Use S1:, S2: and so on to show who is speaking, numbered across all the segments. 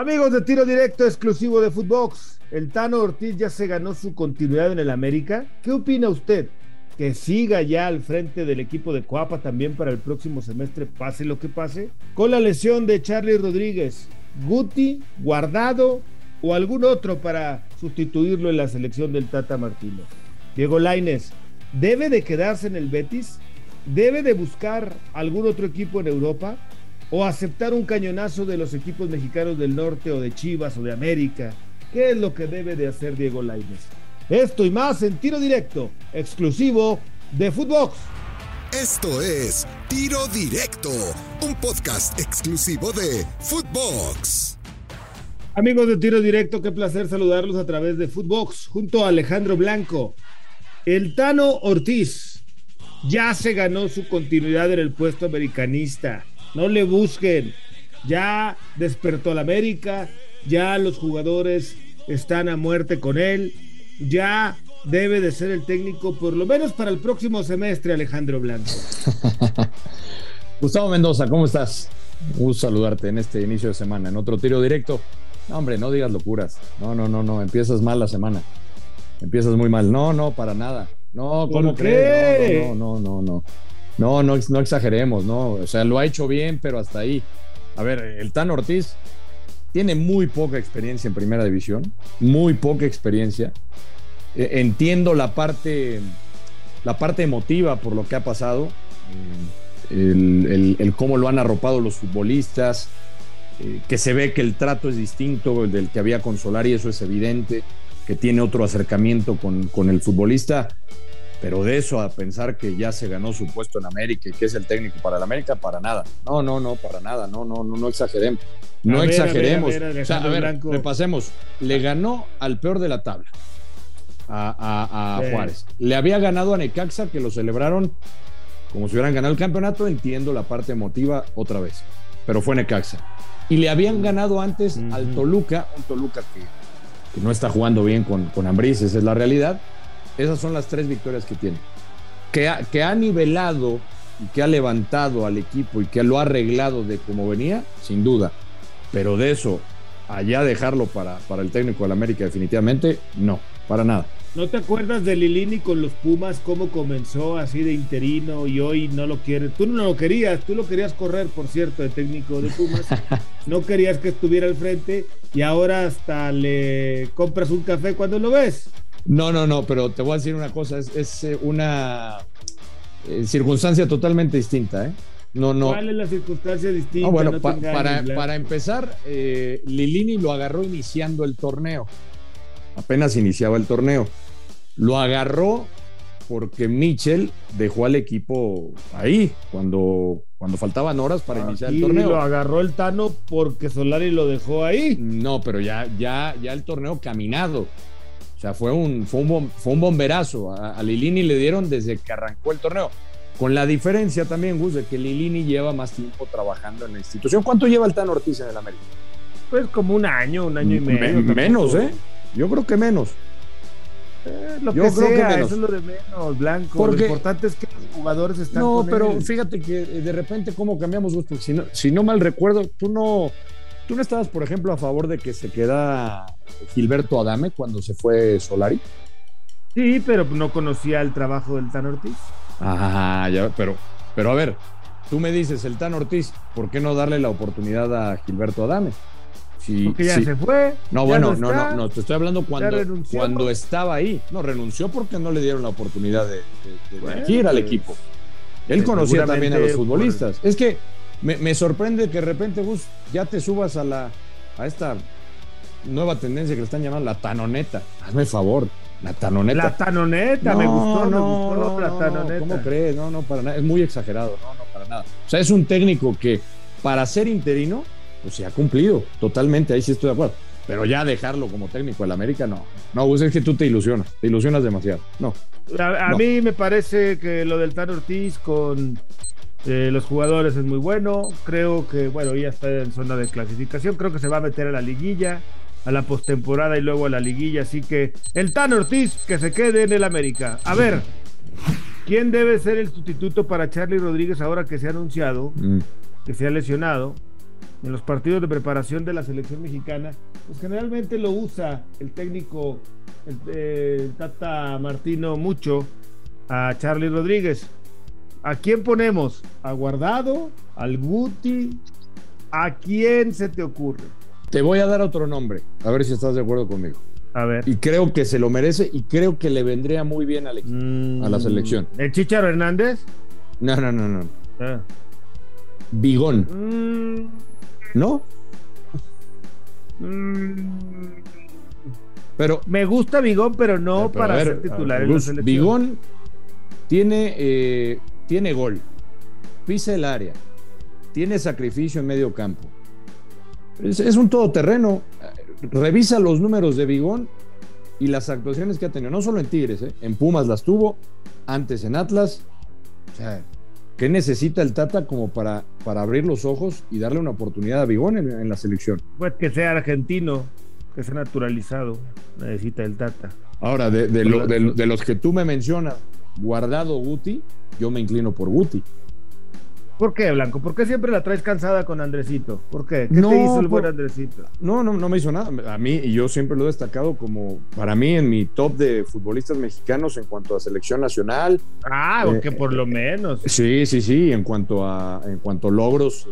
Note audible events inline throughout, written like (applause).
S1: Amigos de tiro directo exclusivo de Footbox, el Tano Ortiz ya se ganó su continuidad en el América. ¿Qué opina usted? Que siga ya al frente del equipo de Coapa también para el próximo semestre, pase lo que pase. Con la lesión de Charlie Rodríguez, Guti, Guardado o algún otro para sustituirlo en la selección del Tata Martino. Diego Laines, ¿debe de quedarse en el Betis? ¿Debe de buscar algún otro equipo en Europa? O aceptar un cañonazo de los equipos mexicanos del norte o de Chivas o de América. ¿Qué es lo que debe de hacer Diego Lainez? Esto y más en tiro directo, exclusivo de Footbox.
S2: Esto es Tiro Directo, un podcast exclusivo de Footbox.
S1: Amigos de Tiro Directo, qué placer saludarlos a través de Footbox junto a Alejandro Blanco. El Tano Ortiz ya se ganó su continuidad en el puesto americanista no le busquen. Ya despertó la América, ya los jugadores están a muerte con él, ya debe de ser el técnico por lo menos para el próximo semestre, Alejandro Blanco. (laughs)
S3: Gustavo Mendoza, ¿cómo estás? Un saludarte en este inicio de semana, en otro tiro directo. No, hombre, no digas locuras. No, no, no, no, empiezas mal la semana. Empiezas muy mal. No, no, para nada. No, ¿cómo crees? No, no, no, no, no. No, no, exageremos, ¿no? O sea, lo ha hecho bien, pero hasta ahí. A ver, el Tan Ortiz tiene muy poca experiencia en primera división, muy poca experiencia. E, entiendo la parte, la parte emotiva por lo que ha pasado, el, el, cómo lo han arropado los futbolistas, eh, que se ve que el trato es distinto del que había con Solari, eso es evidente, que tiene otro acercamiento con, con el futbolista. Pero de eso a pensar que ya se ganó su puesto en América y que es el técnico para la América, para nada. No, no, no, para nada. No, no, no, no exageremos. No exageremos. o sea, a ver, repasemos. Le ganó al peor de la tabla a, Juárez. Le había ganado a Necaxa, que lo celebraron como si hubieran ganado el campeonato. Entiendo la parte emotiva otra vez. Pero fue Necaxa. Y le habían ganado antes al Toluca, un Toluca que, no está jugando bien con, con Ambriz, esa es la realidad esas son las tres victorias que tiene. Que ha, que ha nivelado y que ha levantado al equipo y que lo ha arreglado de como venía, sin duda. Pero de eso, allá dejarlo para, para el técnico del América, definitivamente, no, para nada.
S1: ¿No te acuerdas de Lilini con los Pumas, cómo comenzó así de interino y hoy no lo quiere? Tú no lo querías, tú lo querías correr, por cierto, de técnico de Pumas. (laughs) no querías que estuviera al frente y ahora hasta le compras un café cuando lo ves.
S3: No, no, no, pero te voy a decir una cosa, es, eh, una eh, circunstancia totalmente distinta, ¿eh?
S1: No, no. ¿Cuál es la circunstancia distinta?
S3: bueno, para, para, empezar, eh, Lilini lo agarró iniciando el torneo. Apenas iniciaba el torneo. Lo agarró porque Mitchell dejó al equipo ahí cuando, cuando faltaban horas para iniciar el torneo.
S1: lo agarró el Tano porque Solari lo dejó ahí.
S3: No, pero ya, ya, ya el torneo caminado. O sea, fue un, fue un, bomberazo. A, Lilini le dieron desde que arrancó el torneo. Con la diferencia también, Gus, de que Lilini lleva más tiempo trabajando en la institución. ¿Cuánto lleva el Tan Ortiz en el América?
S1: Pues como un año, un año y medio.
S3: menos, ¿eh? Yo creo que menos.
S1: Eh, lo Yo que creo que menos. eso es lo de menos, Blanco. lo importante es que los jugadores están.
S3: No, pero fíjate que eh, de repente, ¿cómo cambiamos, Gus? Porque si no, si no mal recuerdo, tú no ¿Tú no estabas, por ejemplo, a favor de que se queda Gilberto Adame cuando se fue Solari?
S1: Sí, pero no conocía el trabajo del Tan Ortiz.
S3: Ah, ya, pero, pero a ver, tú me dices, el Tan Ortiz, ¿por qué no darle la oportunidad a Gilberto Adame?
S1: Si, Porque ya se fue.
S3: No, bueno, no, no, no, te estoy hablando cuando, cuando estaba ahí. No, renunció porque no le dieron la oportunidad de, de, al equipo. Él conocía también a los futbolistas. Es que me, sorprende que de repente, Gus, ya te subas a la a esta nueva tendencia que le están llamando la tanoneta. Hazme favor, la tanoneta.
S1: La tanoneta, me gustó, no, me gustó la tanoneta.
S3: ¿Cómo crees? No, no, para nada. Es muy exagerado, no, no, para nada. O sea, es un técnico que para ser interino, pues se ha cumplido totalmente, ahí sí estoy de acuerdo. Pero ya dejarlo como técnico del América, no. No, Gus, es que tú te ilusionas, te ilusionas demasiado. No.
S1: A, mí me parece que lo del Tan Ortiz con eh, los jugadores es muy bueno. Creo que, bueno, ya está en zona de clasificación. Creo que se va a meter a la liguilla, a la postemporada y luego a la liguilla. Así que el Tan Ortiz que se quede en el América. A ver, ¿quién debe ser el sustituto para Charlie Rodríguez ahora que se ha anunciado mm. que se ha lesionado? en los partidos de preparación de la selección mexicana, pues generalmente lo usa el técnico el, Tata Martino mucho a Charlie Rodríguez. ¿A quién ponemos? ¿A Guardado? ¿Al Guti? ¿A quién se te ocurre?
S3: Te voy a dar otro nombre, a ver si estás de acuerdo conmigo.
S1: A ver.
S3: Y creo que se lo merece y creo que le vendría muy bien a la mm. selección.
S1: ¿El Chicharo Hernández?
S3: No, no, no, no. Ah. Bigón. Mm. ¿No?
S1: Mm. Pero. Me gusta Bigón, pero no para ser titular en la selección.
S3: Bigón tiene, eh, tiene gol, pisa el área, tiene sacrificio en medio campo. Es, es un todoterreno. Revisa los números de Bigón y las actuaciones que ha tenido, no solo en Tigres, eh, en Pumas las tuvo, antes en Atlas. O sea, ¿Qué necesita el Tata como para, para abrir los ojos y darle una oportunidad a Bigón en, la selección?
S1: Pues que sea argentino, que sea naturalizado, necesita el Tata.
S3: Ahora, de, de los que tú me mencionas, Guardado Guti, yo me inclino por Guti.
S1: ¿Por qué, Blanco? ¿Por qué siempre la traes cansada con Andresito? ¿Por qué? ¿Qué te hizo el buen Andresito?
S3: No, no, no me hizo nada. A mí, y yo siempre lo he destacado como, para mí, en mi top de futbolistas mexicanos en cuanto a selección nacional.
S1: Ah, o que por lo menos.
S3: Sí, sí, sí. En cuanto a, en cuanto a logros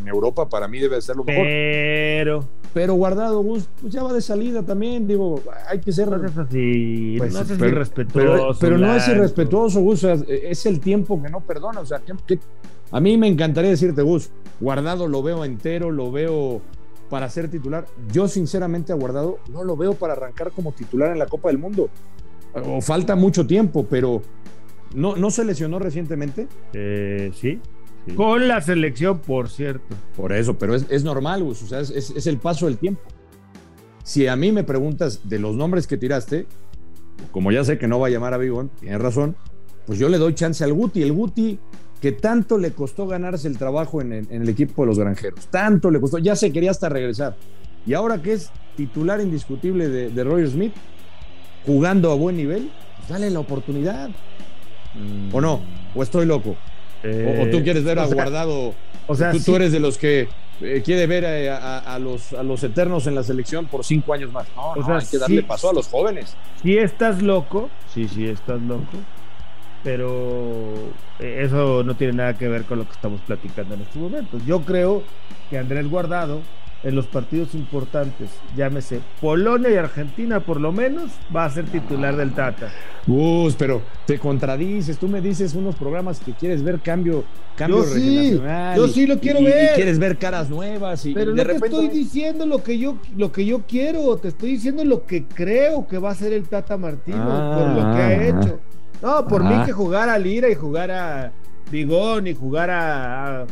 S3: en Europa, para mí debe ser lo mejor.
S1: Pero.
S3: Pero guardado, Gus, pues ya va de salida también. Digo, hay que ser.
S1: No es así. Pues, no es
S3: irrespetuoso. Pero, no es irrespetuoso, Gus. es el tiempo que no perdona. O sea, ¿qué, a mí me encantaría decirte, Gus, Guardado lo veo entero, lo veo para ser titular. Yo sinceramente a Guardado no lo veo para arrancar como titular en la Copa del Mundo. O falta mucho tiempo, pero ¿no, ¿no se lesionó recientemente?
S1: Eh, sí, Con la selección, por cierto.
S3: Por eso, pero es, normal, Gus, o sea, es, es, el paso del tiempo. Si a mí me preguntas de los nombres que tiraste, como ya sé que no va a llamar a Bigón, tienes razón, pues yo le doy chance al Guti. El Guti que tanto le costó ganarse el trabajo en el, equipo de los granjeros. Tanto le costó, ya se quería hasta regresar. Y ahora que es titular indiscutible de, Roger Smith, jugando a buen nivel, pues dale la oportunidad. ¿O no? ¿O estoy loco? O, tú quieres ver a Guardado? O sea, tú, eres de los que eh, quiere ver eh, a, los, a los eternos en la selección por cinco años más. No, o sea, hay que darle paso a los jóvenes.
S1: Si estás loco, sí, sí, estás loco pero eh, eso no tiene nada que ver con lo que estamos platicando en estos momentos. Yo creo que Andrés Guardado en los partidos importantes, llámese Polonia y Argentina por lo menos, va a ser titular del Tata.
S3: Gus, pero te contradices, tú me dices unos programas que quieres ver cambio, cambio
S1: yo sí, Yo sí lo quiero ver.
S3: Y quieres ver caras nuevas y
S1: Pero
S3: no
S1: te estoy diciendo lo que yo lo que yo quiero, te estoy diciendo lo que creo que va a ser el Tata Martino por lo que ha ah. hecho. No, por mí que jugara a Lira y jugara Bigón y jugara a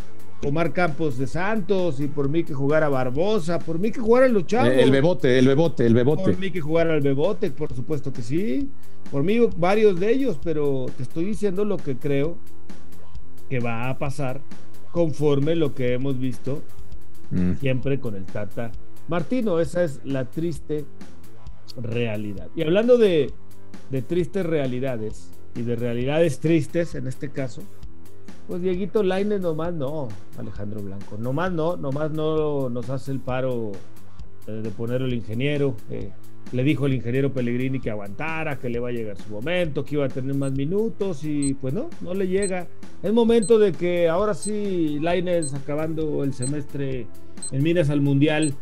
S1: Omar Campos de Santos y por mí que jugara Barbosa, por mí que jugara los chavos.
S3: El bebote, el bebote, el bebote.
S1: Por mí que jugara el bebote, por supuesto que sí. Por mí varios de ellos, pero te estoy diciendo lo que creo que va a pasar conforme lo que hemos visto mm. siempre con el Tata Martino. Esa es la triste realidad. Y hablando de, de tristes realidades, y de realidades tristes en este caso, pues Dieguito Lainez nomás no, Alejandro Blanco, nomás no, nomás no nos hace el paro de poner el ingeniero. Eh, le dijo el ingeniero Pellegrini que aguantara, que le va a llegar su momento, que iba a tener más minutos y pues no, no le llega. Es momento de que ahora sí Lainez acabando el semestre en miras al Mundial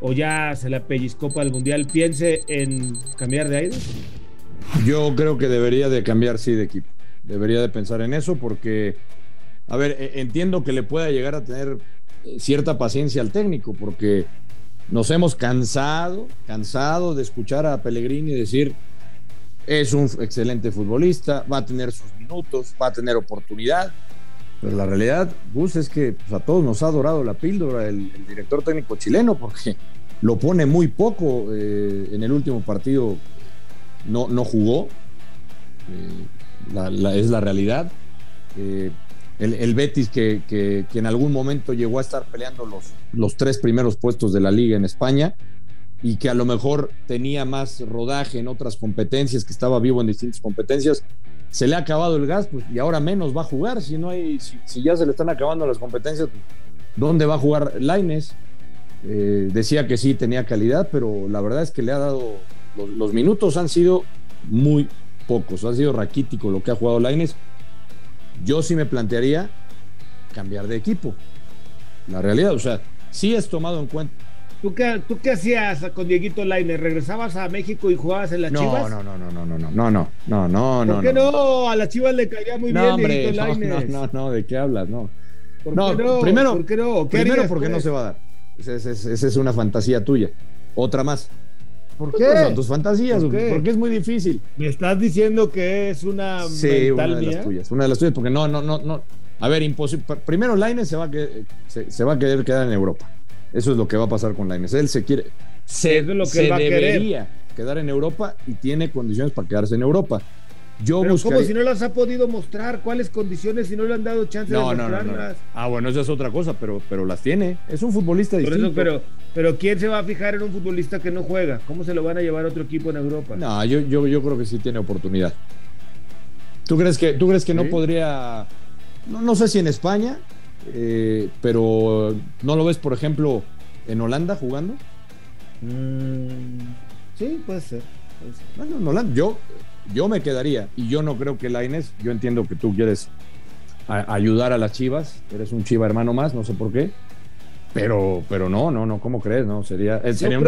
S1: o ya se la pellizcó para el Mundial, piense en cambiar de aire.
S3: Yo creo que debería de cambiar, sí, de equipo. Debería de pensar en eso porque, a ver, e, entiendo que le pueda llegar a tener eh, cierta paciencia al técnico porque nos hemos cansado, cansado de escuchar a Pellegrini decir, es un excelente futbolista, va a tener sus minutos, va a tener oportunidad. Pero la realidad, Gus, es que pues, a todos nos ha adorado la píldora el, director técnico chileno porque lo pone muy poco eh, en el último partido no, no jugó, eh, es la realidad. Eh, el, Betis que, en algún momento llegó a estar peleando los, los tres primeros puestos de la liga en España y que a lo mejor tenía más rodaje en otras competencias, que estaba vivo en distintas competencias, se le ha acabado el gas pues, y ahora menos va a jugar. Si, no hay, si, ya se le están acabando las competencias, pues, ¿Dónde va a jugar Laines? Eh, decía que sí tenía calidad, pero la verdad es que le ha dado. Los, minutos han sido muy pocos. Ha sido raquítico lo que ha jugado Laines. Yo sí me plantearía cambiar de equipo. La realidad, o sea, sí es tomado en cuenta.
S1: ¿Tú qué, ¿Tú qué hacías con Dieguito Laines? ¿Regresabas a México y jugabas en las Chivas?
S3: No, no, no, no, no, no, no, no, no, no, no.
S1: ¿Por qué no? A las Chivas le caía muy bien Dieguito Laines.
S3: No, no, no, ¿de qué hablas? No.
S1: no, Primero, ¿por qué no?
S3: primero porque no se va a dar. Esa es, una fantasía tuya. Otra más.
S1: ¿Por pues, qué? Pues,
S3: son tus fantasías, porque es muy difícil.
S1: Me estás diciendo que es una
S3: sí, una de las tuyas, una de las tuyas, porque no, no, no, no. A ver, imposible. Primero, Laines se va a se, va a querer quedar en Europa. Eso es lo que va a pasar con Laines. Él se quiere, se, lo que se debería quedar en Europa y tiene condiciones para quedarse en Europa.
S1: Yo Pero como si no las ha podido mostrar, ¿cuáles condiciones si no le han dado chance de mostrarlas?
S3: ah, bueno, esa es otra cosa, pero, pero las tiene. Es un futbolista distinto.
S1: pero, pero ¿quién se va a fijar en un futbolista que no juega? ¿Cómo se lo van a llevar a otro equipo en Europa?
S3: No, yo, yo, yo creo que sí tiene oportunidad. ¿Tú crees que, tú crees que no podría, no, no, sé si en España, eh, pero ¿no lo ves, por ejemplo, en Holanda jugando?
S1: Mm, sí, puede ser.
S3: Bueno, en Holanda, yo yo me quedaría y yo no creo que Laines, yo entiendo que tú quieres ayudar a las Chivas, eres un Chiva hermano más, no sé por qué. Pero, pero no, no, no, ¿cómo crees? No, sería, eh, sería, un,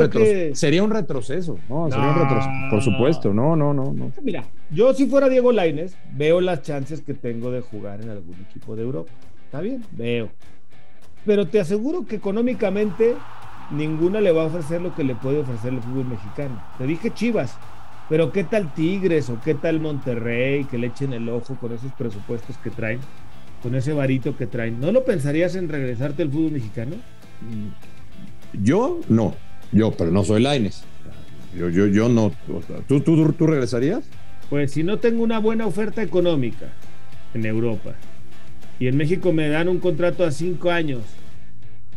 S3: sería un retroceso, ¿no? Sería un retroceso, por supuesto, no, no, no, no.
S1: Mira, yo si fuera Diego Laines, veo las chances que tengo de jugar en algún equipo de Europa. Está bien, veo. Pero te aseguro que económicamente ninguna le va a ofrecer lo que le puede ofrecer el fútbol mexicano. Te dije Chivas, pero ¿qué tal Tigres o qué tal Monterrey que le echen el ojo con esos presupuestos que traen, con ese varito que traen? ¿No lo pensarías en regresarte al fútbol mexicano?
S3: Yo no, yo, pero no soy Laines. Yo, yo, yo no. ¿Tú, tú, ¿Tú regresarías?
S1: Pues si no tengo una buena oferta económica en Europa y en México me dan un contrato a cinco años,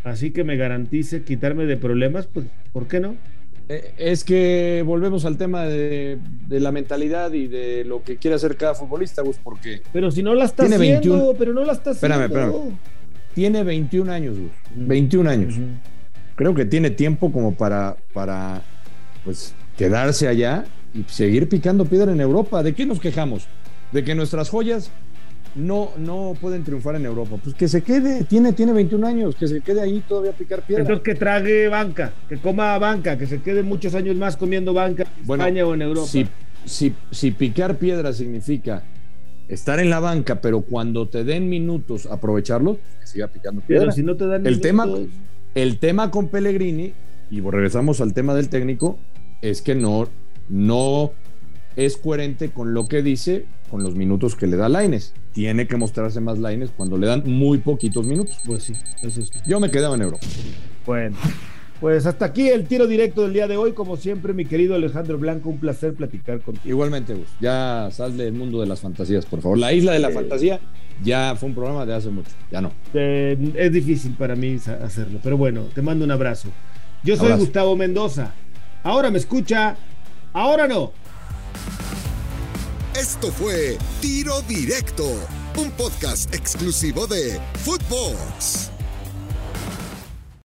S1: así que me garantice quitarme de problemas, pues ¿por qué no?
S3: Eh, es que volvemos al tema de, la mentalidad y de lo que quiere hacer cada futbolista, Gus, porque.
S1: Pero si no la está haciendo, pero no la está haciendo.
S3: Espérame, espérame. Tiene 21 años, Gus. 21 años. Creo que tiene tiempo como para, para pues, quedarse allá y seguir picando piedra en Europa. ¿De qué nos quejamos? De que nuestras joyas no, no pueden triunfar en Europa. Pues que se quede, tiene, tiene 21 años, que se quede ahí todavía a picar piedra.
S1: Entonces que trague banca, que coma banca, que se quede muchos años más comiendo banca en España o en Europa.
S3: Si, si, si picar piedra significa estar en la banca, pero cuando te den minutos aprovecharlo, que siga picando piedra.
S1: Pero si no te dan
S3: el tema, el tema con Pellegrini, y regresamos al tema del técnico, es que no, no es coherente con lo que dice con los minutos que le da Laines. Tiene que mostrarse más Laines cuando le dan muy poquitos minutos.
S1: Pues sí, eso es.
S3: Yo me quedaba en Europa.
S1: Bueno, pues hasta aquí el tiro directo del día de hoy. Como siempre, mi querido Alejandro Blanco, un placer platicar contigo.
S3: Igualmente, Gus. Ya sal del mundo de las fantasías, por favor. La isla de la fantasía ya fue un programa de hace mucho. Ya no.
S1: Eh, es difícil para mí hacerlo, pero bueno, te mando un abrazo. Yo soy Gustavo Mendoza. Ahora me escucha, ahora no.
S2: Esto fue Tiro Directo, un podcast exclusivo de Footbox.